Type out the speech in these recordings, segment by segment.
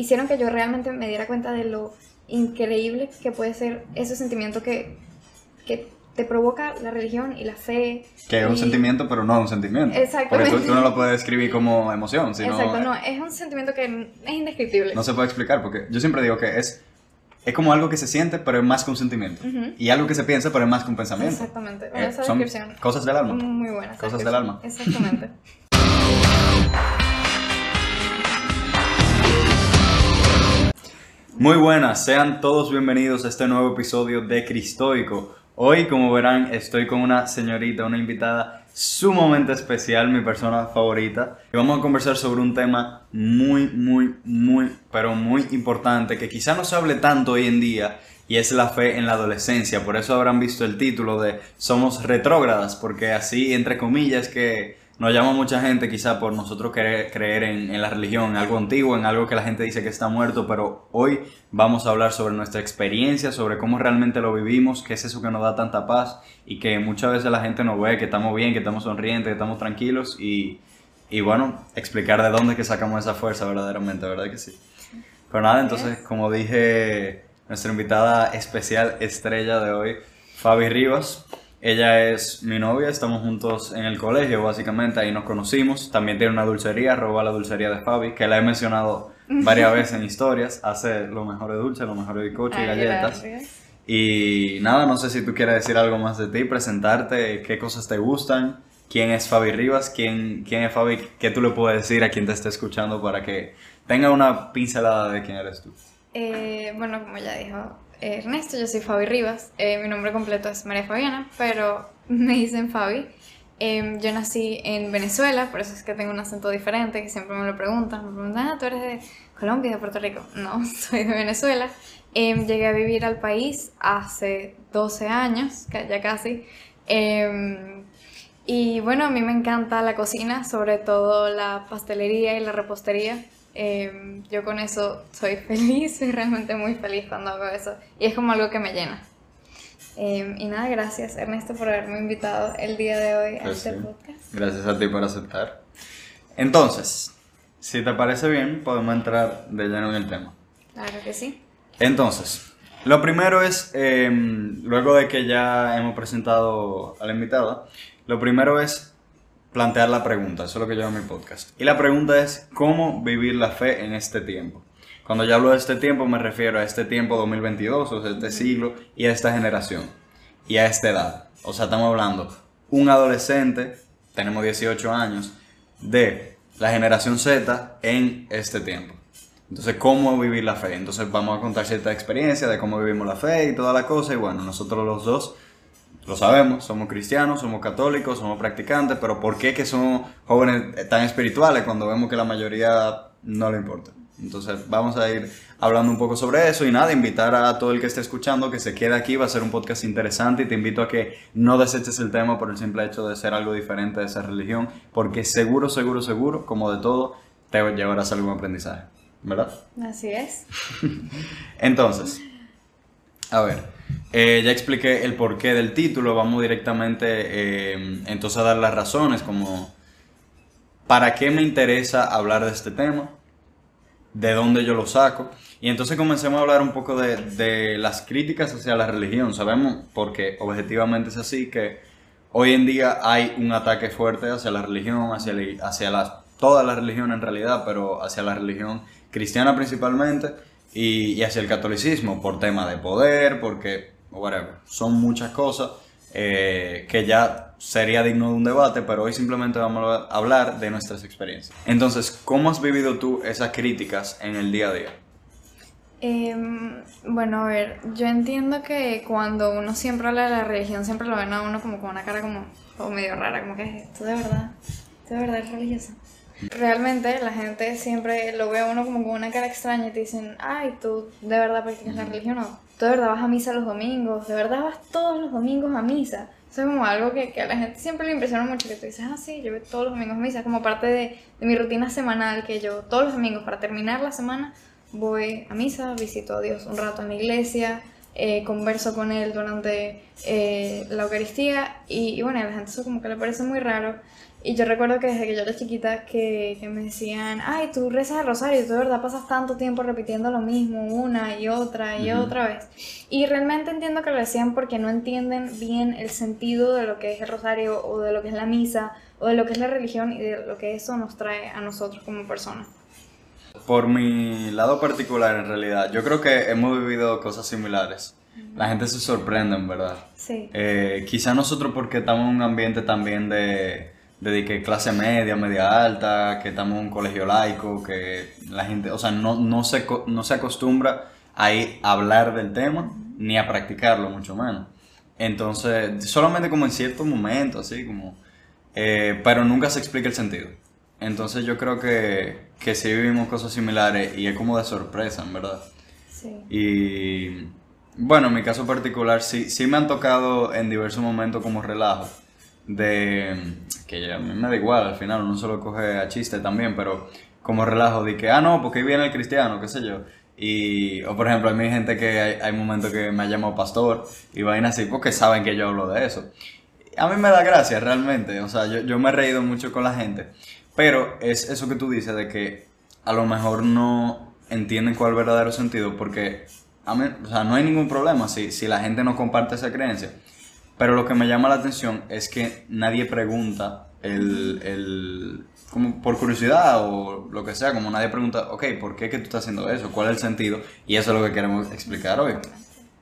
hicieron que yo realmente me diera cuenta de lo increíble que puede ser ese sentimiento que, que te provoca la religión y la fe. Que es un sentimiento, pero no es un sentimiento. Exactamente. Porque tú, tú no lo puedes describir como emoción, sino Exacto, no, es un sentimiento que es indescriptible. no se puede explicar, porque yo siempre digo que es, es como algo que se siente, pero es más que un sentimiento. Ujú. Y algo que se piensa, pero es más que un pensamiento. Exactamente, Eh, esa son descripción. cosas del alma. Muy buena. esa Cosas del alma. Exactamente. Muy buenas, sean todos bienvenidos a este nuevo episodio de Cristoico. Hoy, como verán, estoy con una señorita, una invitada sumamente especial, mi persona favorita. Y vamos a conversar sobre un tema muy, muy, muy, pero muy importante que quizá no se hable tanto hoy en día y es la fe en la adolescencia. Por eso habrán visto el título de Somos retrógradas, porque así, entre comillas, que nos llama mucha gente quizá por nosotros querer, creer en, en la religión, en algo antiguo, en algo que la gente dice que está muerto, pero hoy vamos a hablar sobre nuestra experiencia, sobre cómo realmente lo vivimos, qué es eso que nos da tanta paz y que muchas veces la gente nos ve que estamos bien, que estamos sonrientes, que estamos tranquilos y, y bueno, explicar de dónde es que sacamos esa fuerza verdaderamente, ¿verdad que sí? Pero nada, entonces, como dije, nuestra invitada especial estrella de hoy, Fabi Rivas. Ella es mi novia, estamos juntos en el colegio, básicamente, ahí nos conocimos. También tiene una dulcería, roba la dulcería de Fabi, que la he mencionado varias veces en historias. Hace lo mejor de dulce, lo mejor de bizcocho y galletas. gracias. Y nada, no sé si tú quieres decir algo más de ti, presentarte, qué cosas te gustan, quién es Fabi Rivas, quién, quién es Fabi, qué tú le puedes decir a quien te esté escuchando para que tenga una pincelada de quién eres tú. Eh, bueno, como ya dijo Ernesto, yo soy Fabi Rivas. Eh, mi nombre completo es María Fabiana, pero me dicen Fabi. Eh, yo nací en Venezuela, por eso es que tengo un acento diferente, que siempre me lo preguntan. Me preguntan, ah, tú eres de Colombia, de Puerto Rico. No, soy de Venezuela. Eh, llegué a vivir al país hace 12 años, ya casi. Eh, y bueno, a mí me encanta la cocina, sobre todo la pastelería y la repostería. Eh, yo con eso soy feliz, soy realmente muy feliz cuando hago eso. Y es como algo que me llena. Eh, y nada, gracias Ernesto por haberme invitado el día de hoy a Pues este sí. podcast. Gracias a ti por aceptar. Entonces, si te parece bien, podemos entrar de lleno en el tema. Claro que sí. Entonces, lo primero es, eh, luego de que ya hemos presentado a la invitada, lo primero es plantear la pregunta, eso es lo que lleva mi podcast. Y la pregunta es, ¿cómo vivir la fe en este tiempo? Cuando yo hablo de este tiempo me refiero a este tiempo 2022, o sea, este siglo, y a esta generación, y a esta edad. O sea, estamos hablando, un adolescente, tenemos 18 años, de la generación Z en este tiempo. Entonces, ¿cómo vivir la fe? Entonces, vamos a contar cierta experiencia de cómo vivimos la fe y toda la cosa. Y bueno, nosotros los dos lo sabemos, somos cristianos, somos católicos, somos practicantes, pero ¿por qué que somos jóvenes tan espirituales cuando vemos que la mayoría no le importa? Entonces, vamos a ir hablando un poco sobre eso y nada, invitar a todo el que esté escuchando que se quede aquí, va a ser un podcast interesante y te invito a que no deseches el tema por el simple hecho de ser algo diferente de esa religión, porque seguro, seguro, seguro, como de todo, te llevarás algún aprendizaje, ¿verdad? Así es. Entonces, a ver, eh, ya expliqué el porqué del título, vamos directamente eh, entonces a dar las razones como para qué me interesa hablar de este tema, de dónde yo lo saco, y entonces comencemos a hablar un poco de, de las críticas hacia la religión. Sabemos, porque objetivamente es así, que hoy en día hay un ataque fuerte hacia la religión, hacia, la- hacia las, toda la religión en realidad, pero hacia la religión cristiana principalmente y, y hacia el catolicismo por tema de poder, porque, whatever, son muchas cosas eh, que ya sería digno de un debate, pero hoy simplemente vamos a hablar de nuestras experiencias. Entonces, ¿cómo has vivido tú esas críticas en el día a día? Em, bueno, a ver, yo entiendo que cuando uno siempre habla de la religión, siempre lo ven a uno como con una cara como, como medio rara, como que tú de verdad, tú de verdad eres religioso. Realmente la gente siempre lo ve a uno como con una cara extraña y te dicen, ay, tú de verdad practicas la religión o tú de verdad vas a misa los domingos, de verdad vas todos los domingos a misa. Eso es como algo que, que a la gente siempre le impresiona mucho, que tú dices, ah, sí, yo voy todos los domingos a misa, como parte de, de mi rutina semanal, que yo todos los domingos para terminar la semana voy a misa, visito a Dios un rato en la iglesia, eh, converso con él durante eh, la Eucaristía y, y, bueno, a la gente eso como que le parece muy raro. Y yo recuerdo que desde que yo era chiquita que, que me decían, ay, tú rezas el rosario y tú de verdad pasas tanto tiempo repitiendo lo mismo una y otra y otra vez. Y realmente entiendo que lo decían porque no entienden bien el sentido de lo que es el rosario o de lo que es la misa o de lo que es la religión y de lo que eso nos trae a nosotros como personas. Por mi lado particular, en realidad, yo creo que hemos vivido cosas similares. La gente se sorprende, en verdad. Sí. Eh, quizá nosotros porque estamos en un ambiente también de, de que clase media, media alta, que estamos en un colegio laico, que la gente, o sea, no, no, se, no se acostumbra a, ir a hablar del tema ni a practicarlo, mucho menos. Entonces, solamente como en ciertos momentos, así como... Eh, pero nunca se explica el sentido. Entonces yo creo que, que sí vivimos cosas similares y es como de sorpresa, en verdad. Sí. Y bueno, en mi caso particular sí, sí me han tocado en diversos momentos como relajo. De que a mí me da igual, al final uno se lo coge a chiste también, pero como relajo de que, ah, no, porque ahí viene el cristiano, qué sé yo. Y, o por ejemplo, hay gente que hay, momentos que me ha llamado pastor y vaina así porque saben que yo hablo de eso. A mí me da gracia realmente, o sea, yo, yo me he reído mucho con la gente. Pero es eso que tú dices de que a lo mejor no entienden cuál es el verdadero sentido porque a mí, o sea, no hay ningún problema si, si la gente no comparte esa creencia. Pero lo que me llama la atención es que nadie pregunta el, el como por curiosidad o lo que sea, como nadie pregunta, ok, ¿por qué que tú estás haciendo eso? ¿Cuál es el sentido? Y eso es lo que queremos explicar hoy.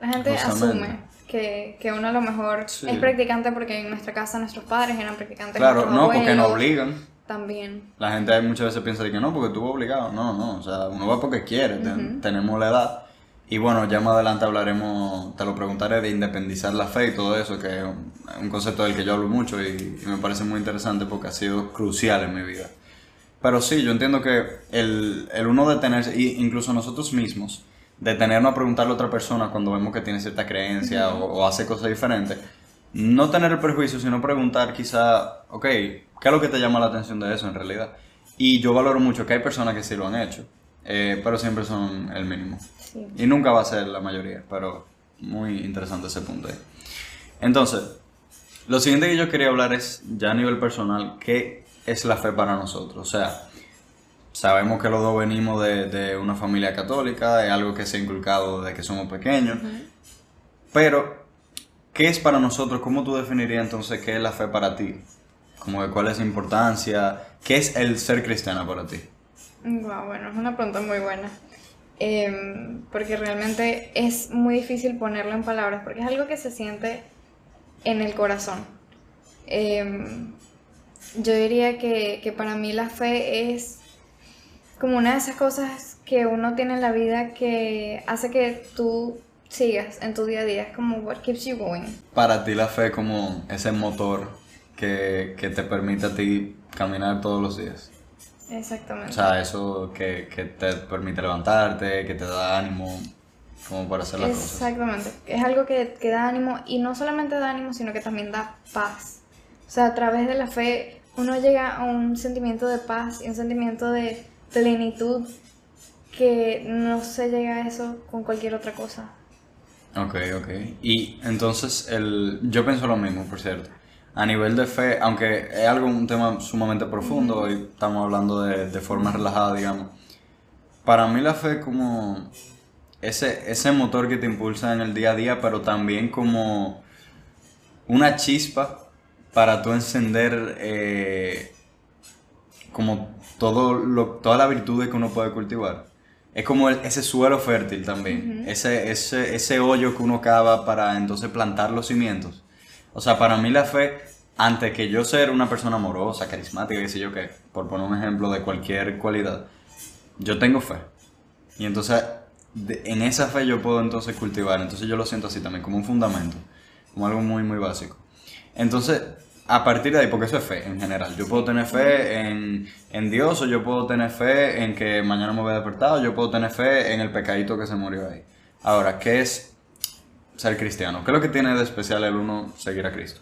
La gente asume que, que, uno a lo mejor sí. es practicante porque en nuestra casa nuestros padres eran practicantes. Claro, no, abuelos, porque nos obligan. También. La gente muchas veces piensa que no, porque estuvo obligado. No, no, o sea, uno va porque quiere, uh -huh. tenemos la edad. Y bueno, ya más adelante hablaremos, te lo preguntaré, de independizar la fe y todo eso, que es un concepto del que yo hablo mucho y, me parece muy interesante porque ha sido crucial en mi vida. Pero sí, yo entiendo que el, el uno detenerse, incluso nosotros mismos, detenernos a preguntarle a otra persona cuando vemos que tiene cierta creencia o, o, hace cosas diferentes, no tener el prejuicio, sino preguntar quizá, ok, ¿qué es lo que te llama la atención de eso en realidad? Y yo valoro mucho que hay personas que sí lo han hecho, eh, pero siempre son el mínimo. Sí. Y nunca va a ser la mayoría, pero muy interesante ese punto ahí. Entonces, lo siguiente que yo quería hablar es, ya a nivel personal, ¿qué es la fe para nosotros? O sea, sabemos que los dos venimos de, de una familia católica, es algo que se ha inculcado desde que somos pequeños, uh -huh. pero ¿qué es para nosotros? ¿Cómo tú definirías entonces qué es la fe para ti? Como de cuál es la importancia, ¿qué es el ser cristiano para ti? Wow, bueno, es una pregunta muy buena. Eh, porque realmente es muy difícil ponerlo en palabras, porque es algo que se siente en el corazón. Eh, yo diría que, que, para mí la fe es como una de esas cosas que uno tiene en la vida que hace que tú sigas en tu día a día. Es como what keeps you going. Para ti la fe como ese motor que, que te permite a ti caminar todos los días. Exactamente. O sea, eso que, que, te permite levantarte, que te da ánimo como para hacer las Exactamente. cosas. Exactamente. Es algo que, que, da ánimo y no solamente da ánimo, sino que también da paz. O sea, a través de la fe uno llega a un sentimiento de paz y un sentimiento de plenitud que no se llega a eso con cualquier otra cosa. Ok, ok. Y entonces el, yo pienso lo mismo, por cierto a nivel de fe, aunque es algo un tema sumamente profundo, hoy estamos hablando de, de, forma relajada, digamos. Para mí la fe es como ese, ese motor que te impulsa en el día a día, pero también como una chispa para tú encender eh, como todo lo, toda la virtud que uno puede cultivar. Es como el, ese suelo fértil también, uh -huh. ese, ese, ese hoyo que uno cava para entonces plantar los cimientos o sea, para mí la fe, antes que yo ser una persona amorosa, carismática, qué sé yo qué, por poner un ejemplo de cualquier cualidad, yo tengo fe. Y entonces, en esa fe yo puedo entonces cultivar. Entonces yo lo siento así también, como un fundamento, como algo muy, muy básico. Entonces, a partir de ahí, porque eso es fe en general, yo puedo tener fe en, en Dios, o yo puedo tener fe en que mañana me voy a despertar, o yo puedo tener fe en el pecadito que se murió ahí. Ahora, ¿qué es ser cristiano? ¿Qué es lo que tiene de especial el uno seguir a Cristo?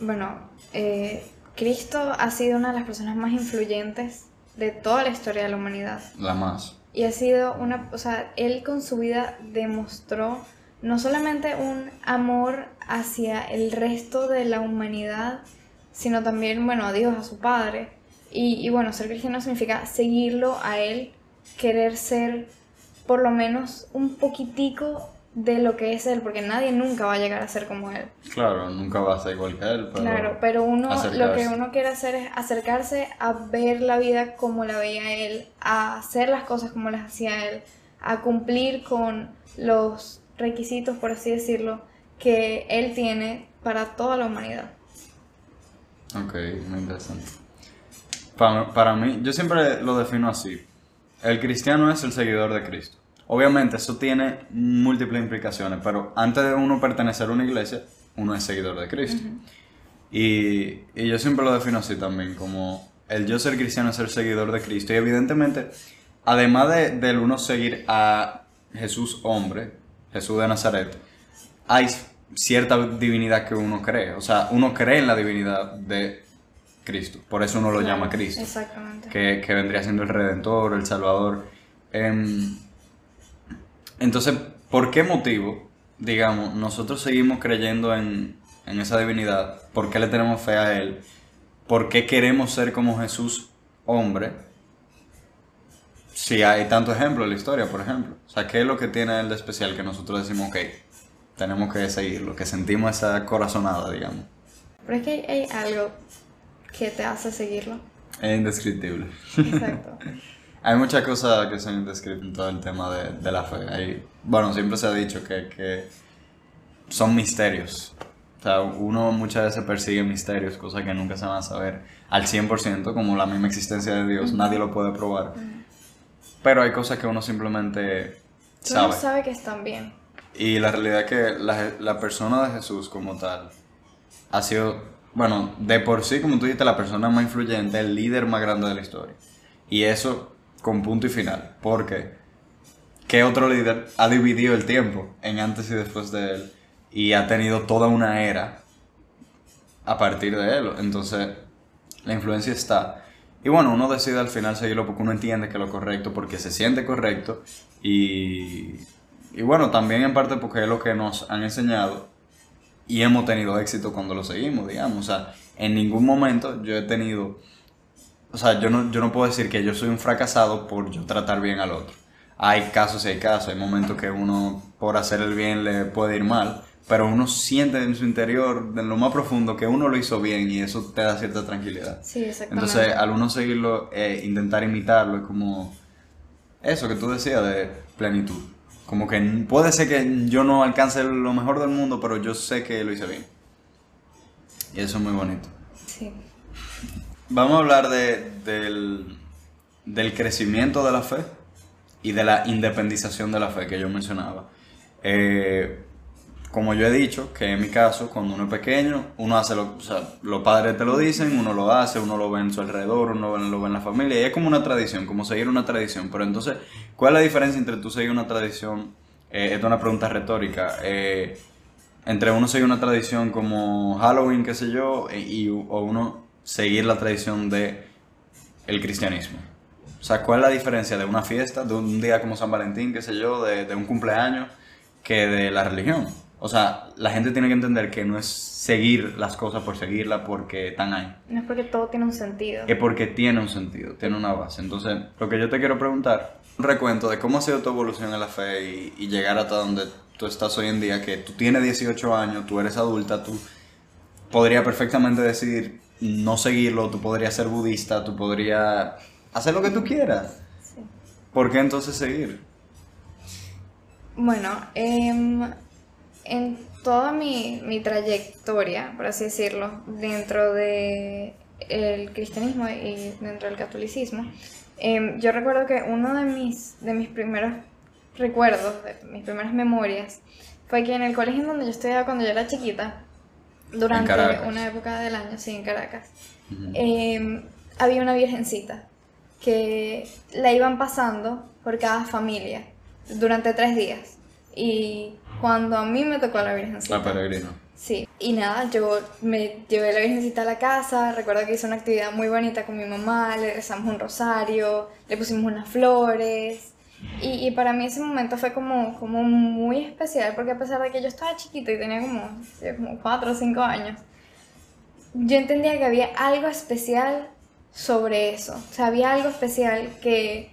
Bueno, eh, Cristo ha sido una de las personas más influyentes de toda la historia de la humanidad. La más. Y ha sido una, o sea, él con su vida demostró no solamente un amor hacia el resto de la humanidad, sino también, bueno, a Dios, a su Padre. Y, y bueno, ser cristiano significa seguirlo a Él, querer ser por lo menos un poquitico de lo que es él, porque nadie nunca va a llegar a ser como él. Claro, nunca va a ser igual que él. Pero claro, pero uno lo acercarse. que uno quiere hacer es acercarse a ver la vida como la veía él, a hacer las cosas como las hacía él, a cumplir con los requisitos, por así decirlo, que él tiene para toda la humanidad. Ok, muy interesante. Para, para mí, yo siempre lo defino así. El cristiano es el seguidor de Cristo. Obviamente eso tiene múltiples implicaciones, pero antes de uno pertenecer a una iglesia, uno es seguidor de Cristo. y, y yo siempre lo defino así también, como el yo ser cristiano es ser seguidor de Cristo. Y evidentemente, además de, del uno seguir a Jesús hombre, Jesús de Nazaret, hay cierta divinidad que uno cree. O sea, uno cree en la divinidad de Cristo. Por eso uno lo llama Cristo Exactamente. que, que vendría siendo el Redentor, el Salvador. Em, entonces, ¿por qué motivo, digamos, nosotros seguimos creyendo en, en esa divinidad? ¿Por qué le tenemos fe a Él? ¿Por qué queremos ser como Jesús hombre? Si hay tanto ejemplo en la historia, por ejemplo. O sea, ¿qué es lo que tiene Él de especial que nosotros decimos, ok, tenemos que seguirlo, que sentimos esa corazonada, digamos? Pero es que hay, hay algo que te hace seguirlo. Es indescriptible. Exacto. Hay muchas cosas que son indescriptibles en todo el tema de, de la fe. Hay- bueno, siempre se ha dicho que, que son misterios. O sea, uno muchas veces persigue misterios, cosas que nunca se van a saber al 100%, como la misma existencia de Dios. Nadie lo puede probar. Pero hay cosas que uno simplemente Uno sabe. sabe que están bien. Y la realidad es que la, la persona de Jesús como tal ha sido, bueno, de por sí, como tú dijiste, la persona más influyente, el líder más grande de la historia. Y eso con punto y final. Porque, ¿qué otro líder ha dividido el tiempo en antes y después de él? Y ha tenido toda una era a partir de él. Entonces, la influencia está. Y bueno, uno decide al final seguirlo porque uno entiende que es lo correcto, porque se siente correcto. Y, y bueno, también en parte porque es lo que nos han enseñado. Y hemos tenido éxito cuando lo seguimos, digamos. O sea, en ningún momento yo he tenido... O sea, yo no, yo no puedo decir que yo soy un fracasado por yo tratar bien al otro. Hay casos y hay casos. Hay momentos que uno por hacer el bien le puede ir mal. Pero uno siente en su interior, en lo más profundo, que uno lo hizo bien y eso te da cierta tranquilidad. Sí, exactamente. Entonces, al uno seguirlo, eh, intentar imitarlo, es como eso que tú decías de plenitud. Como que puede ser que yo no alcance lo mejor del mundo, pero yo sé que lo hice bien. Y eso es muy bonito. Sí. Vamos a hablar de, del, del crecimiento de la fe y de la independización de la fe que yo mencionaba. Eh, como yo he dicho, que en mi caso, cuando uno es pequeño, uno hace lo, o los padres te lo dicen, uno lo hace, uno lo ve en su alrededor, uno lo ve en la familia, y es como una tradición, como seguir una tradición. Pero entonces, ¿cuál es la diferencia entre tú seguir una tradición? Eh, esta es una pregunta retórica. eh, entre uno seguir una tradición como Halloween, qué sé yo, e- y, o uno seguir la tradición de el cristianismo. O sea, ¿cuál es la diferencia de una fiesta, de un día como San Valentín, qué sé yo, de, de un cumpleaños, que de la religión? O sea, la gente tiene que entender que no es seguir las cosas por seguirlas porque están ahí. No es porque todo tiene un sentido. Es porque tiene un sentido, tiene una base. Entonces, lo que yo te quiero preguntar, un recuento de cómo ha sido tu evolución en la fe y, y llegar hasta donde tú estás hoy en día, que tú tienes 18 años, tú eres adulta, tú podrías perfectamente decidir no seguirlo, tú podrías ser budista, tú podrías hacer lo que tú quieras. Sí. ¿Por qué entonces seguir? Bueno, em, en toda mi, mi trayectoria, por así decirlo, dentro de el cristianismo y dentro del catolicismo, em, yo recuerdo que uno de mis, de mis primeros recuerdos, de mis primeras memorias, fue que en el colegio en donde yo estudiaba cuando yo era chiquita, durante una época del año, sí, en Caracas, Ujú. eh, había una virgencita que la iban pasando por cada familia durante tres días. Y cuando a mí me tocó la virgencita. La peregrino. Sí, y nada, yo me llevé la virgencita a la casa, recuerdo que hice una actividad muy bonita con mi mamá, le rezamos un rosario, le pusimos unas flores, Y, y para mí ese momento fue como, como muy especial, porque a pesar de que yo estaba chiquita y tenía como, como 4 o 5 años, yo entendía que había algo especial sobre eso. O sea, había algo especial que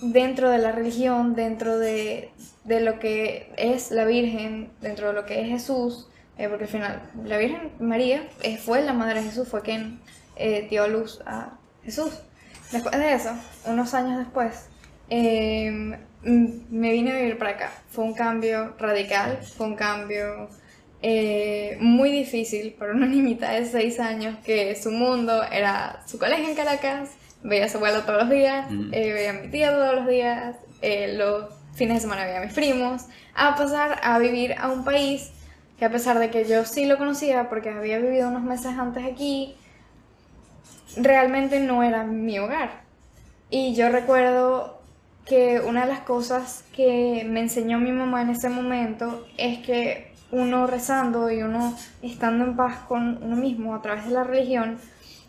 dentro de la religión, dentro de, de lo que es la Virgen, dentro de lo que es Jesús, eh, porque al final la Virgen María eh, fue la madre de Jesús, fue quien eh, dio luz a Jesús. Después de eso, unos años después, em, me vine a vivir para acá. Fue un cambio radical, fue un cambio muy difícil para una niñita de 6 años que su mundo era su colegio en Caracas, veía a su abuelo todos los días, veía a mi tía todos los días, los fines de semana veía a mis primos, a pasar a vivir a un país que a pesar de que yo sí lo conocía porque había vivido unos meses antes aquí, realmente no era mi hogar. Y yo recuerdo que una de las cosas que me enseñó mi mamá en ese momento es que uno rezando y uno estando en paz con uno mismo a través de la religión,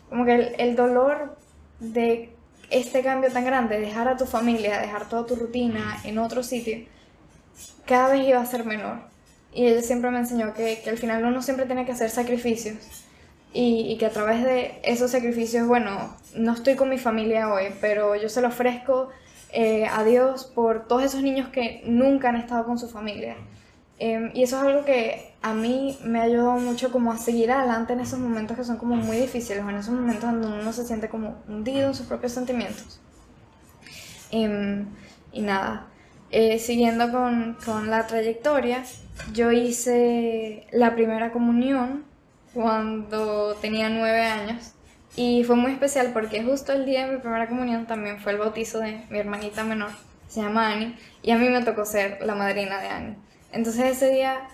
como que el, el dolor de este cambio tan grande, dejar a tu familia, dejar toda tu rutina en otro sitio, cada vez iba a ser menor. Y ella siempre me enseñó que, que al final uno siempre tiene que hacer sacrificios y, y, que a través de esos sacrificios, bueno, no estoy con mi familia hoy, pero yo se lo ofrezco eh, a Dios por todos esos niños que nunca han estado con su familia. Eh, y eso es algo que a mí me ha ayudado mucho como a seguir adelante en esos momentos que son como muy difíciles, en esos momentos donde uno se siente como hundido en sus propios sentimientos. Eh, y nada, eh, siguiendo con, con la trayectoria, yo hice la primera comunión cuando tenía nueve años y fue muy especial porque justo el día de mi primera comunión también fue el bautizo de mi hermanita menor, se llama Annie, y a mí me tocó ser la madrina de Annie. Entonces ese día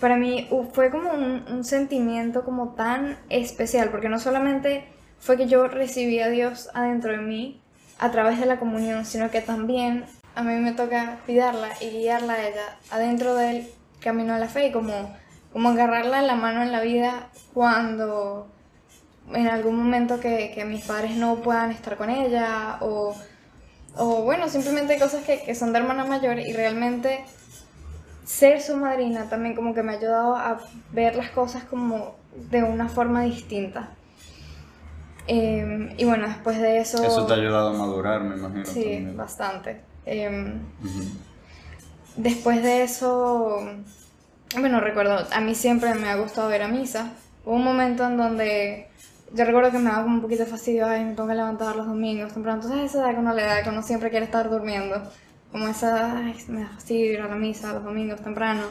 para mí fue como un, sentimiento como tan especial porque no solamente fue que yo recibí a Dios adentro de mí a través de la comunión, sino que también a mí me toca cuidarla y guiarla a ella adentro del camino a la fe y como, como agarrarla en la mano en la vida cuando en algún momento que, que mis padres no puedan estar con ella o, o bueno, simplemente cosas que, que, son de hermana mayor y realmente ser su madrina también como que me ha ayudado a ver las cosas como de una forma distinta. Eh, y bueno, después de eso... Eso te ha ayudado a madurar, me imagino. Sí, también. bastante. Eh, uh -huh. Después de eso, bueno, recuerdo, a mí siempre me ha gustado ir a misa. Hubo un momento en donde yo recuerdo que me daba como un poquito de fastidio, ay, me tengo que levantar los domingos temprano. Entonces esa edad que uno le da, que uno siempre quiere estar durmiendo. Como esa, ay, me da fastidio ir a la misa los domingos temprano.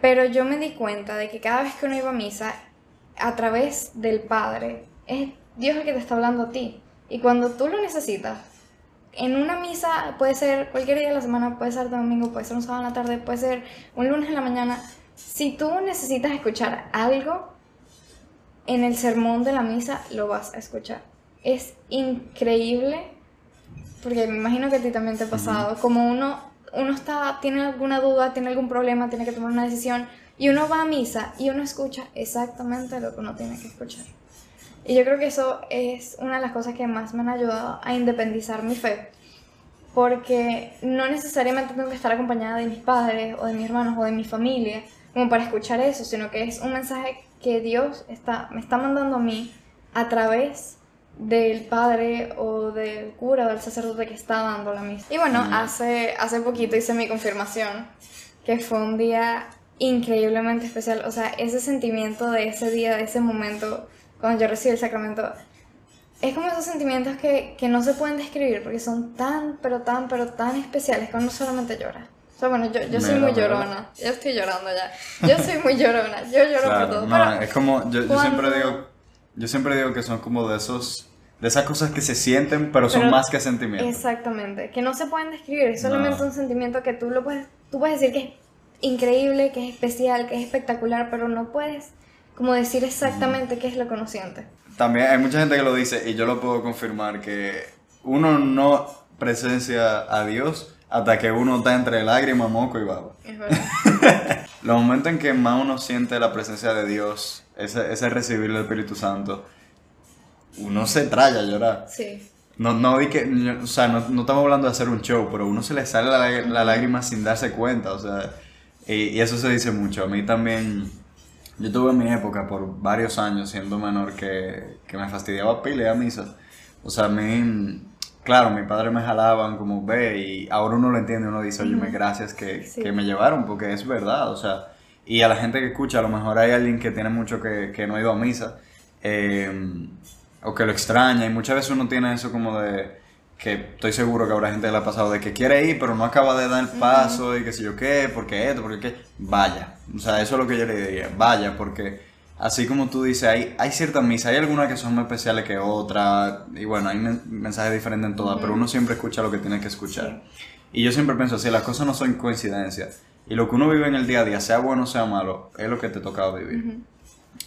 Pero yo me di cuenta de que cada vez que uno iba a misa, a través del Padre, es Dios el que te está hablando a ti. Y cuando tú lo necesitas, en una misa puede ser cualquier día de la semana, puede ser domingo, puede ser un sábado en la tarde, puede ser un lunes en la mañana. Si tú necesitas escuchar algo en el sermón de la misa, lo vas a escuchar. Es increíble, porque me imagino que a ti también te ha pasado, uh -huh. como uno, uno está, tiene alguna duda, tiene algún problema, tiene que tomar una decisión, y uno va a misa y uno escucha exactamente lo que uno tiene que escuchar. Y yo creo que eso es una de las cosas que más me han ayudado a independizar mi fe. Porque no necesariamente tengo que estar acompañada de mis padres o de mis hermanos o de mi familia como para escuchar eso, sino que es un mensaje que Dios está, me está mandando a mí a través del padre o del cura o del sacerdote que está dando la misa. Y bueno, mm. hace, hace poquito hice mi confirmación, que fue un día increíblemente especial. O sea, ese sentimiento de ese día, de ese momento cuando yo recibí el sacramento, es como esos sentimientos que, que, no se pueden describir porque son tan, pero tan, pero tan especiales que uno solamente llora. Sea, bueno, yo, yo soy muy llorona. Yo estoy llorando ya. Yo soy muy llorona. Yo lloro claro, por todo. No, pero es como, yo, yo, siempre digo, yo siempre digo que son como de esos, de esas cosas que se sienten, pero son pero, más que sentimientos. Exactamente. Que no se pueden describir. Es solamente no. un sentimiento que tú lo puedes, tú puedes decir que es increíble, que es especial, que es espectacular, pero no puedes como decir exactamente qué es lo que uno siente. También hay mucha gente que lo dice y yo lo puedo confirmar que uno no presencia a Dios hasta que uno está entre lágrima, moco y baba. Es verdad. Los momentos en que más uno siente la presencia de Dios, ese, ese recibir el Espíritu Santo, uno se trae a llorar. Sí. No, no di que, o sea, no, no, estamos hablando de hacer un show, pero uno se le sale la, la lágrima sin darse cuenta, o sea, y, y, eso se dice mucho. A mí también, yo tuve mi época por varios años siendo menor que, que me fastidiaba pile a misa. O sea, a mí, claro, mi padre me jalaban como ve y ahora uno lo entiende, uno dice, oye, gracias que, que, me llevaron, porque es verdad, o sea, y a la gente que escucha, a lo mejor hay alguien que tiene mucho que, que no ha ido a misa. Eh, o que lo extraña y muchas veces uno tiene eso como de que estoy seguro que habrá gente que le ha pasado de que quiere ir pero no acaba de dar el paso y que sé yo qué, porque esto, porque qué, vaya. O sea, eso es lo que yo le diría, vaya, porque así como tú dices, hay, hay ciertas misas, hay algunas que son más especiales que otras y bueno, hay mensajes diferentes en todas, pero uno siempre escucha lo que tiene que escuchar. Y yo siempre pienso así, las cosas no son coincidencias. Y lo que uno vive en el día a día, sea bueno o sea malo, es lo que te toca vivir.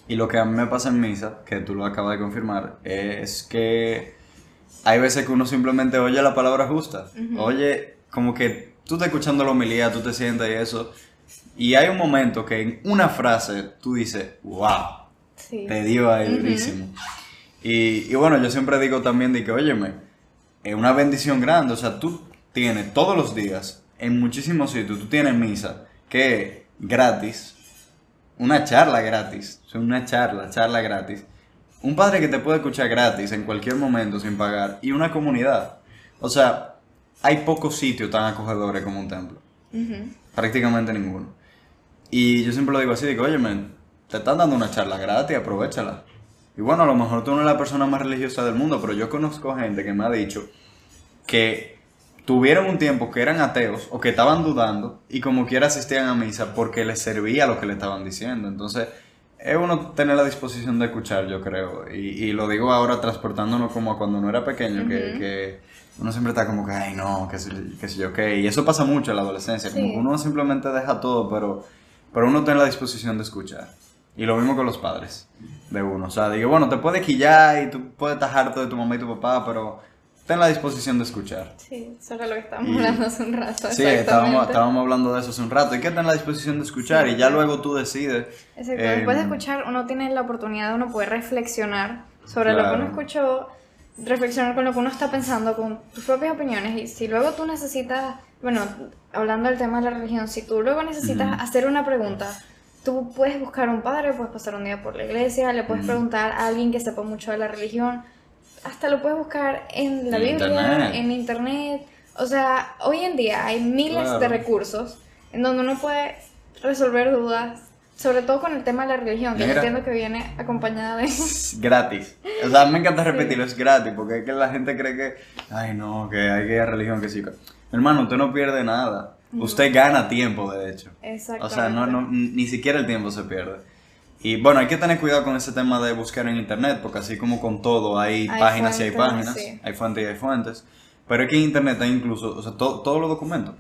Y lo que a mí me pasa en misa, que tú lo acabas de confirmar, es que hay veces que uno simplemente oye la palabra justa. Oye, como que tú estás escuchando la homilía, tú te sientes y eso. Y hay un momento que en una frase tú dices, wow, te dio ahí durísimo. Y, y, bueno, yo siempre digo también de que, óyeme, es una bendición grande. O sea, tú tienes todos los días, en muchísimos sitios, tú tienes misa que gratis, una charla gratis, una charla, charla gratis. Un padre que te puede escuchar gratis en cualquier momento sin pagar y una comunidad. O sea, hay pocos sitios tan acogedores como un templo. Prácticamente ninguno. Y yo siempre lo digo así, digo, oye, te están dando una charla gratis, aprovechala. Y bueno, a lo mejor tú no eres la persona más religiosa del mundo, pero yo conozco gente que me ha dicho que tuvieron un tiempo que eran ateos o que estaban dudando y como quiera asistían a misa porque les servía lo que le estaban diciendo. Entonces, es uno tener la disposición de escuchar, yo creo. Y, y lo digo ahora transportándonos como a cuando uno era pequeño, que, que, uno siempre está como que, ay, no, que sé, yo qué. Y eso pasa mucho en la adolescencia, como que uno simplemente deja todo, pero, pero uno tiene la disposición de escuchar. Y lo mismo con los padres de uno. O sea, digo, bueno, te puede quillar y tú puedes estar harto de tu mamá y tu papá, pero ten la disposición de escuchar. Sí, eso era lo que estábamos hablando hace un rato. Sí, estábamos, estábamos, hablando de eso hace un rato. Hay que tener la disposición de escuchar y ya luego tú decides. Exacto, después de em, escuchar uno tiene la oportunidad de uno poder reflexionar sobre lo que uno escuchó, reflexionar con lo que uno está pensando, con tus propias opiniones y si luego tú necesitas, bueno, hablando del tema de la religión, si tú luego necesitas hacer una pregunta, tú puedes buscar un padre, puedes pasar un día por la iglesia, le puedes preguntar a alguien que sepa mucho de la religión. Hasta lo puedes buscar en la Biblia, en internet. O sea, hoy en día hay miles de recursos en donde uno puede resolver dudas, sobre todo con el tema de la religión, que yo entiendo que viene acompañada de... Gratis. O sea, me encanta repetirlo, es gratis, porque es que la gente cree que, ay no, que hay que ir a religión, que sí. Hermano, usted no pierde nada. Usted gana tiempo, de hecho. Exacto. O sea, no, no, ni siquiera el tiempo se pierde. Y bueno, hay que tener cuidado con ese tema de buscar en internet, porque así como con todo, hay, páginas y hay páginas, hay fuentes y hay fuentes. Pero es que en internet hay incluso, o sea, todos los documentos.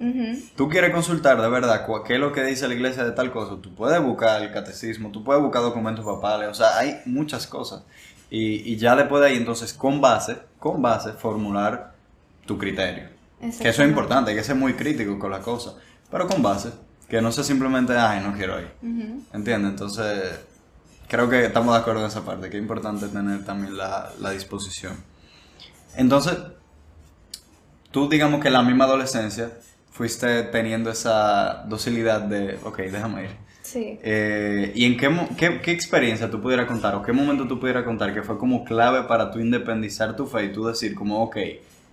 Tú quieres consultar de verdad qué es lo que dice la iglesia de tal cosa, tú puedes buscar el catecismo, tú puedes buscar documentos papales, o sea, hay muchas cosas. Y, y ya después de ahí, entonces, con base, con base, formular tu criterio. Que eso es importante, hay que ser muy crítico con la cosa, pero con base. Que no sea simplemente, ay, no quiero ir. ¿Entiendes? Entonces, creo que estamos de acuerdo en esa parte, que es importante tener también la, la disposición. Entonces, tú digamos que en la misma adolescencia fuiste teniendo esa docilidad de, ok, déjame ir. Sí. Eh, ¿Y en qué, qué, qué, experiencia tú pudieras contar o qué momento tú pudieras contar que fue como clave para tú independizar tu fe y tú decir como, ok,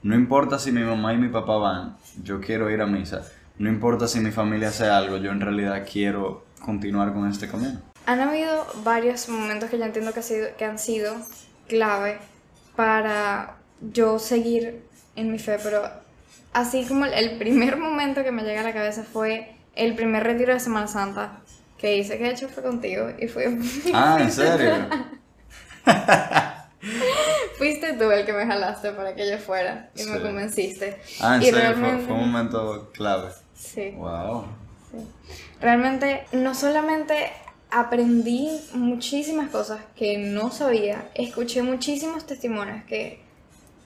no importa si mi mamá y mi papá van, yo quiero ir a misa no importa si mi familia hace algo, yo en realidad quiero continuar con este camino. Han habido varios momentos que yo entiendo que, ha sido, que han sido clave para yo seguir en mi fe, pero así como el primer momento que me llega a la cabeza fue el primer retiro de Semana Santa que hice, que de hecho fue contigo y fue... Ah, ¿en serio? Fuiste tú el que me jalaste para que yo fuera y me convenciste. Ah, en serio, fue, fue, un momento clave. Sí. Wow. Realmente, no solamente aprendí muchísimas cosas que no sabía, escuché muchísimos testimonios que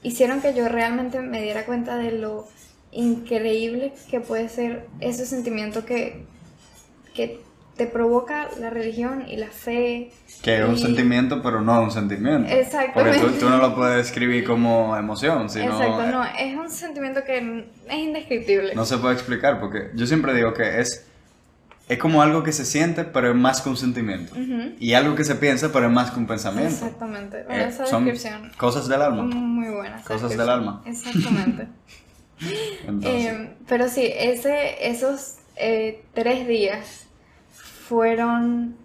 hicieron que yo realmente me diera cuenta de lo increíble que puede ser ese sentimiento que, que te provoca la religión y la fe. Que es un sentimiento, pero no un sentimiento. Porque Exactamente. tú, tú no lo puedes describir como emoción, sino Exacto, eh, no, es un sentimiento que es indescriptible. no se puede explicar, porque yo siempre digo que es, es como algo que se siente, pero es más que un sentimiento. Y algo que se piensa, pero es más que un pensamiento. Exactamente. Bueno, Eh, esa son descripción cosas del alma. muy buena. esa Cosas del alma. Exactamente. Entonces, Eh, pero sí, ese, esos eh, tres días fueron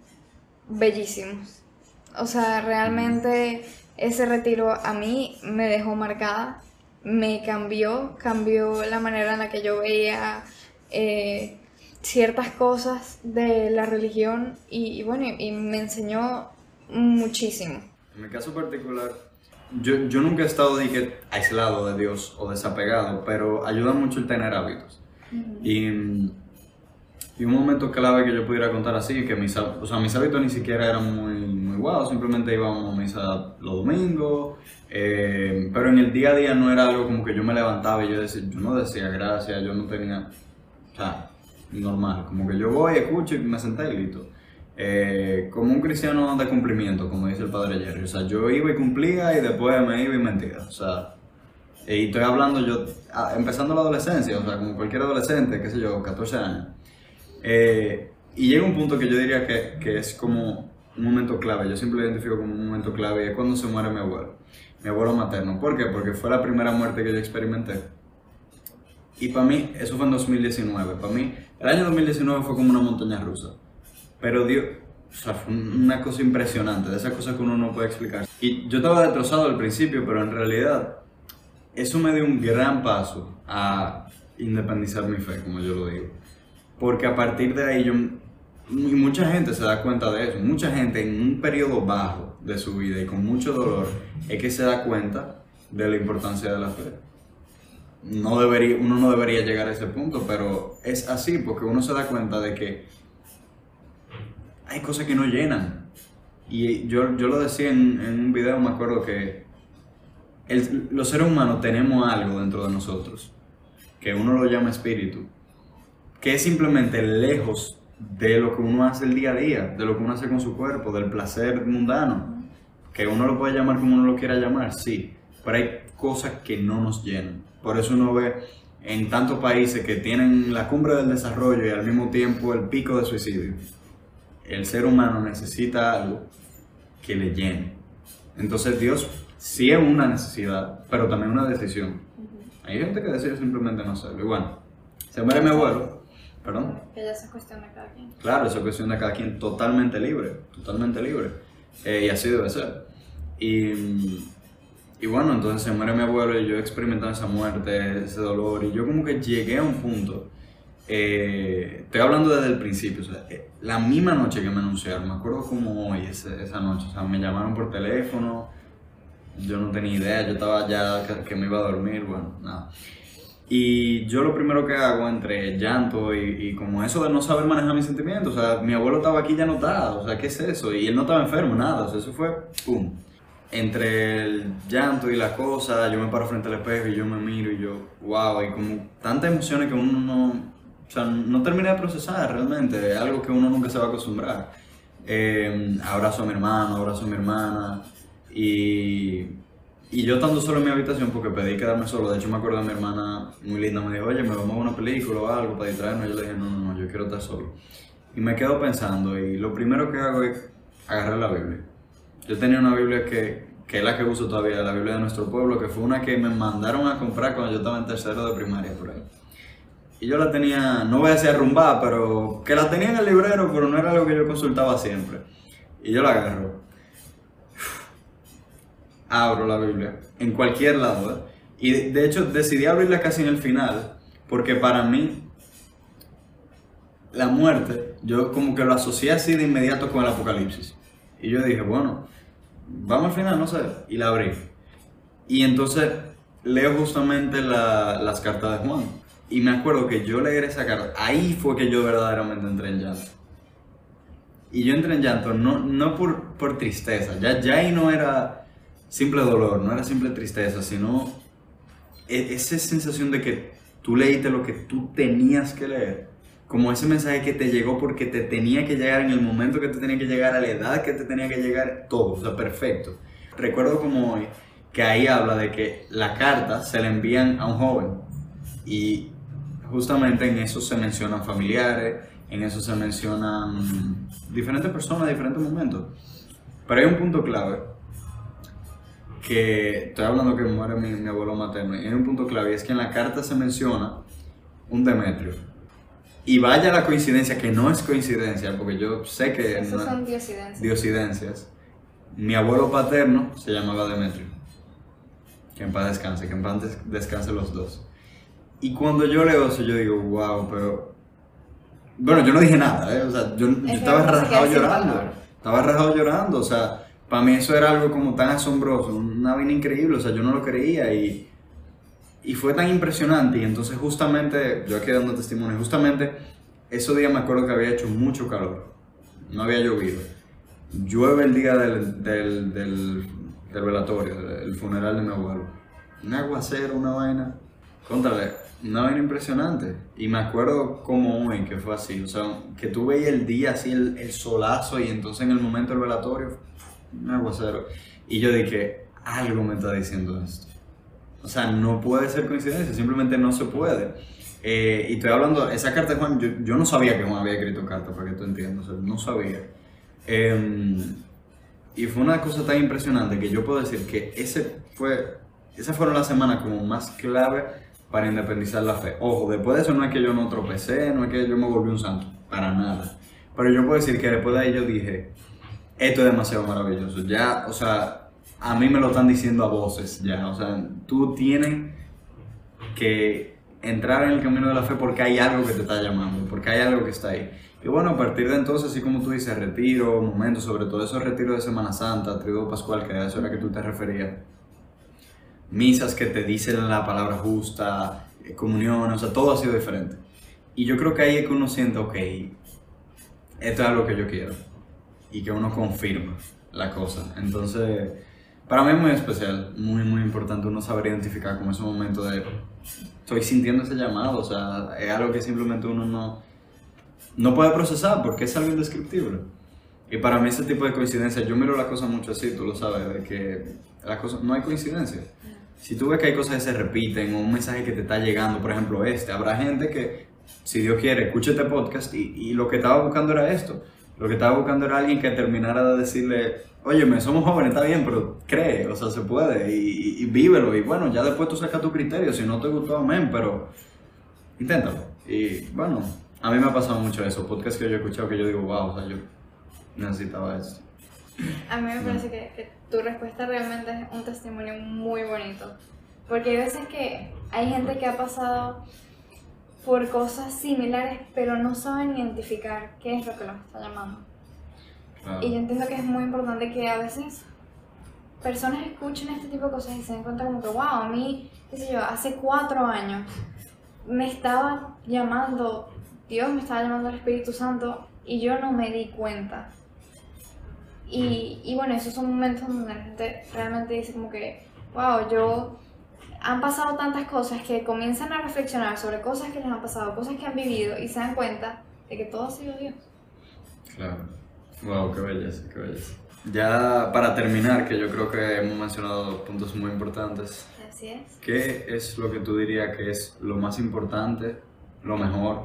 bellísimos. O sea, realmente ese retiro a mí me dejó marcada, me cambió, cambió la manera en la que yo veía eh, ciertas cosas de la religión y, y bueno, y, y me enseñó muchísimo. En mi caso particular, yo, yo nunca he estado que aislado de Dios o desapegado, pero ayuda mucho el tener hábitos. Y, y un momento clave que yo pudiera contar así, que mis, o sea, mis hábitos ni siquiera eran muy, muy guau, simplemente íbamos a misa los domingos, eh, pero en el día a día no era algo como que yo me levantaba y yo, decía, yo no decía gracias, yo no tenía, o sea, normal, como que yo voy, escucho y me senté y listo. Eh, como un cristiano de cumplimiento, como dice el padre Jerry. O sea, yo iba y cumplía y después me iba y mentía. O sea, y estoy hablando yo, ah, empezando la adolescencia, o sea, como cualquier adolescente, qué sé yo, 14 años. Eh, y llega un punto que yo diría que, que es como un momento clave, yo siempre lo identifico como un momento clave, y es cuando se muere mi abuelo, mi abuelo materno. ¿Por qué? Porque fue la primera muerte que yo experimenté. Y para mí, eso fue en 2019. Para mí, el año 2019 fue como una montaña rusa. Pero Dios, o sea, fue una cosa impresionante, de esas cosas que uno no puede explicar. Y yo estaba destrozado al principio, pero en realidad, eso me dio un gran paso a independizar mi fe, como yo lo digo. Porque a partir de ahí yo, mucha gente se da cuenta de eso, mucha gente en un periodo bajo de su vida y con mucho dolor, es que se da cuenta de la importancia de la fe. No debería, uno no debería llegar a ese punto, pero es así porque uno se da cuenta de que hay cosas que no llenan. Y yo, yo lo decía en, en un video, me acuerdo que el- los seres humanos tenemos algo dentro de nosotros, que uno lo llama espíritu, que es simplemente lejos de lo que uno hace el día a día, de lo que uno hace con su cuerpo, del placer mundano, que uno lo puede llamar como uno lo quiera llamar, sí, pero hay cosas que no nos llenan. Por eso uno ve en tantos países que tienen la cumbre del desarrollo y al mismo tiempo el pico de suicidio. El ser humano necesita algo que le llene. Entonces Dios sí es una necesidad, pero también una decisión. Hay gente que decide simplemente no hacerlo. Y bueno, se muere mi abuelo, perdón. Que ya se cuestiona cada quien. Claro, eso es cuestión de cada quien totalmente libre, totalmente libre. Eh, y así debe ser. Y, y bueno, entonces se muere mi abuelo y yo experimentando esa muerte, ese dolor, y yo como que llegué a un punto, eh, estoy hablando desde el principio, o sea, eh, la misma noche que me anunciaron, me acuerdo como hoy, ese- esa noche, o sea, me llamaron por teléfono, yo no tenía idea, yo estaba ya que, que me iba a dormir, bueno, nada. Y yo lo primero que hago entre llanto y, y como eso de no saber manejar mis sentimientos, o sea, mi abuelo estaba aquí ya no está, o sea, ¿qué es eso? Y él no estaba enfermo, nada, o sea, eso fue, ¡pum! Entre el llanto y la cosa, yo me paro frente al espejo y yo me miro y yo, wow, y como tantas emociones que uno no, o sea, no termina de procesar realmente, es algo que uno nunca se va a acostumbrar. Eh, abrazo a mi hermano, abrazo a mi hermana y, y yo estando solo en mi habitación porque pedí quedarme solo, de hecho me acuerdo de mi hermana muy linda, me dijo, oye, me vamos a una película o algo para distraernos, yo le dije, no, no, no, yo quiero estar solo. Y me quedo pensando y lo primero que hago es agarrar la Biblia. Yo tenía una Biblia que, que es la que uso todavía, la Biblia de nuestro pueblo, que fue una que me mandaron a comprar cuando yo estaba en tercero de primaria por ahí. Y yo la tenía, no voy a decir arrumbada, pero que la tenía en el librero, pero no era algo que yo consultaba siempre. Y yo la agarro. Abro la Biblia, en cualquier lado. ¿eh? Y de, hecho decidí abrirla casi en el final, porque para mí la muerte, yo como que lo asocié así de inmediato con el apocalipsis. Y yo dije, bueno, vamos al final, no sé. Y la abrí. Y entonces leo justamente la- las cartas de Juan. Y me acuerdo que yo leer esa carta, ahí fue que yo verdaderamente entré en llanto. Y yo entré en llanto no, no por, por tristeza, ya, ya ahí no era simple dolor, no era simple tristeza, sino e- esa sensación de que tú leíste lo que tú tenías que leer como ese mensaje que te llegó porque te tenía que llegar en el momento que te tenía que llegar, a la edad que te tenía que llegar, todo, o sea, perfecto. Recuerdo como hoy que ahí habla de que la carta se le envían a un joven y justamente en eso se mencionan familiares, en eso se mencionan diferentes personas, diferentes momentos. Pero hay un punto clave que estoy hablando que muere mi, mi abuelo materno, y hay un punto clave es que en la carta se menciona un Demetrio. Y vaya la coincidencia, que no es coincidencia, porque yo sé que... Esas no- son diosidencias. diosidencias. Mi abuelo paterno se llamaba Demetrio. Que en paz descanse, que en paz des- descanse los dos. Y cuando yo leo eso, yo digo, wow, pero. Bueno, yo no dije nada, ¿eh? O sea, yo, yo estaba rajado llorando. Estaba rajado llorando, o sea, para mí eso era algo como tan asombroso, una vaina increíble, o sea, yo no lo creía y. Y fue tan impresionante, y entonces justamente, yo aquí dando testimonio, justamente ese día me acuerdo que había hecho mucho calor, no había llovido. Llueve el día del, del, del, del velatorio, del funeral de mi abuelo. Un aguacero, una vaina. Contrale, una vaina impresionante. Y me acuerdo como hoy que fue así. O sea, que tú veías el día así, el, el solazo, y entonces en el momento del velatorio, un aguacero. Y yo dije, algo me está diciendo esto. O sea, no puede ser coincidencia, simplemente no se puede. Eh, y estoy hablando, esa carta de Juan, yo, yo no sabía que Juan había escrito carta, para que tú entiendas, o sea, no sabía. Eh, y fue una cosa tan impresionante que yo puedo decir que ese fue, esas fueron las semanas como más clave para independizar la fe. Ojo, después de eso no es que yo no tropecé, no es que yo me volví un santo, para nada. Pero yo puedo decir que después de ahí yo dije, esto es demasiado maravilloso. Ya, o sea, a mí me lo están diciendo a voces, ya. O sea, tú tienes que entrar en el camino de la fe porque hay algo que te está llamando, porque hay algo que está ahí. Y bueno, a partir de entonces, así como tú dices, retiro, momentos, sobre todo esos retiros de Semana Santa, Triduo Pascual, que a eso era que tú te referías, misas que te dicen la palabra justa, eh, comunión, o sea, todo ha sido diferente. Y yo creo que ahí es que uno siente, ok, esto es algo que yo quiero. Y que uno confirma la cosa. Entonces, para mí es muy especial, muy, muy importante uno saber identificar como ese momento de, estoy sintiendo ese llamado, o sea, es algo que simplemente uno no, no puede procesar porque es algo indescriptible. Y para mí ese tipo de coincidencias, yo miro la cosa mucho así, tú lo sabes, de que las cosas, no hay coincidencia. Si tú ves que hay cosas que se repiten o un mensaje que te está llegando, por ejemplo este, habrá gente que, si Dios quiere, escuche este podcast y, y lo que estaba buscando era esto. Lo que estaba buscando era alguien que terminara de decirle, óyeme, somos jóvenes, está bien, pero cree, o sea, se puede y, y vívelo. Y bueno, ya después tú sacas tu criterio, si no te gustó, amén, pero inténtalo. Y bueno, a mí me ha pasado mucho eso, podcasts que yo he escuchado que yo digo, wow, o sea, yo necesitaba esto. A mí me parece que, que tu respuesta realmente es un testimonio muy bonito. Porque hay veces que hay gente que ha pasado por cosas similares, pero no saben identificar qué es lo que los está llamando. Y yo entiendo que es muy importante que a veces personas escuchen este tipo de cosas y se den cuenta como que, wow, a mí, qué sé yo, hace cuatro años me estaba llamando, Dios me estaba llamando el Espíritu Santo y yo no me di cuenta. Y, y bueno, esos son momentos donde la gente realmente dice como que, wow, yo... Han pasado tantas cosas que comienzan a reflexionar sobre cosas que les han pasado, cosas que han vivido y se dan cuenta de que todo ha sido Dios. Claro. Wow, qué belleza, qué belleza. Ya para terminar, que yo creo que hemos mencionado puntos muy importantes, Así es. ¿qué es lo que tú dirías que es lo más importante, lo mejor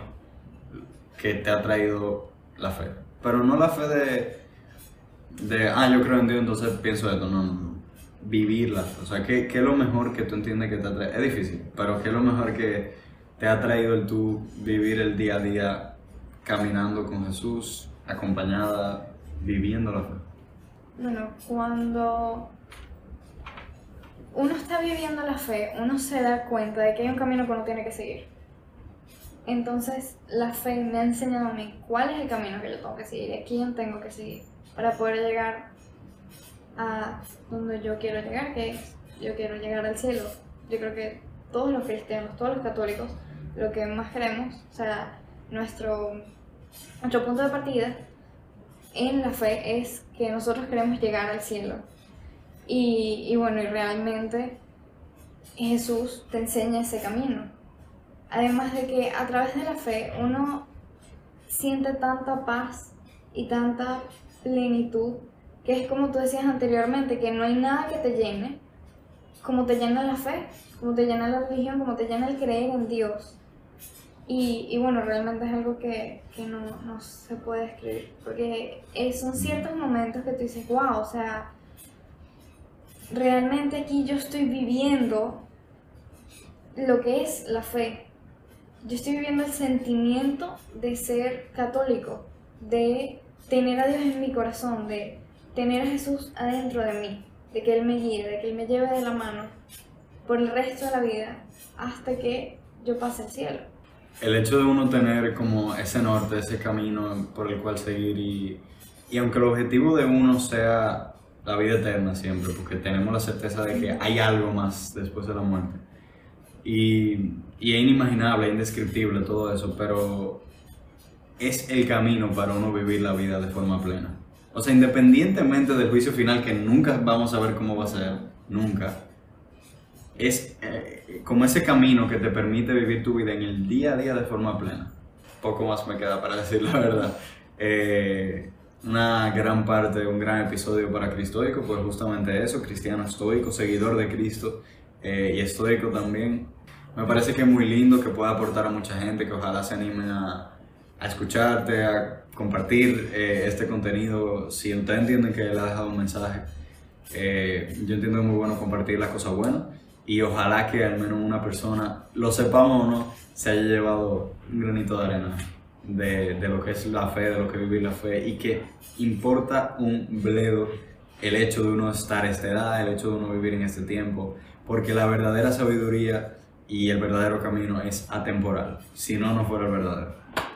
que te ha traído la fe? Pero no la fe de, de ah, yo creo en Dios, entonces pienso esto, no, no, no. Vivirla. O sea, ¿qué, ¿qué es lo mejor que tú entiendes que te ha traído? Es difícil, pero ¿qué es lo mejor que te ha traído el tú vivir el día a día caminando con Jesús, acompañada, viviendo la fe? Bueno, cuando uno está viviendo la fe, uno se da cuenta de que hay un camino que uno tiene que seguir. Entonces, la fe me ha enseñado a mí cuál es el camino que yo tengo que seguir y a quién tengo que seguir para poder llegar a donde yo quiero llegar, que es yo quiero llegar al cielo. Yo creo que todos los cristianos, todos los católicos, lo que más queremos, o sea, nuestro, nuestro punto de partida en la fe es que nosotros queremos llegar al cielo. Y, y bueno, y realmente Jesús te enseña ese camino. Además de que a través de la fe uno siente tanta paz y tanta plenitud, que es como tú decías anteriormente, que no hay nada que te llene, como te llena la fe, como te llena la religión, como te llena el creer en Dios. Y, y bueno, realmente es algo que, que no, no, se puede describir, porque son ciertos momentos que tú dices, wow, o sea, realmente aquí yo estoy viviendo lo que es la fe. Yo estoy viviendo el sentimiento de ser católico, de tener a Dios en mi corazón, de tener a Jesús adentro de mí, de que Él me guíe, de que Él me lleve de la mano por el resto de la vida hasta que yo pase al cielo. El hecho de uno tener como ese norte, ese camino por el cual seguir y, y aunque el objetivo de uno sea la vida eterna siempre, porque tenemos la certeza de que hay algo más después de la muerte. Y, y es inimaginable, es indescriptible todo eso, pero es el camino para uno vivir la vida de forma plena. O sea, independientemente del juicio final, que nunca vamos a ver cómo va a ser, nunca, es eh, como ese camino que te permite vivir tu vida en el día a día de forma plena. Poco más me queda para decir la verdad. Eh, una gran parte, un gran episodio para Cristoico, pues justamente eso, cristiano estoico, seguidor de Cristo eh, y estoico también. Me parece que es muy lindo, que pueda aportar a mucha gente, que ojalá se animen a, a escucharte, a compartir eh, este contenido. Si ustedes entienden que le ha dejado un mensaje, eh, yo entiendo que es muy bueno compartir las cosas buenas y ojalá que al menos una persona, lo sepamos o no, se haya llevado un granito de arena de, de lo que es la fe, de lo que es vivir la fe y que importa un bledo el hecho de uno estar a esta edad, el hecho de uno vivir en este tiempo, porque la verdadera sabiduría y el verdadero camino es atemporal, si no, no fuera el verdadero.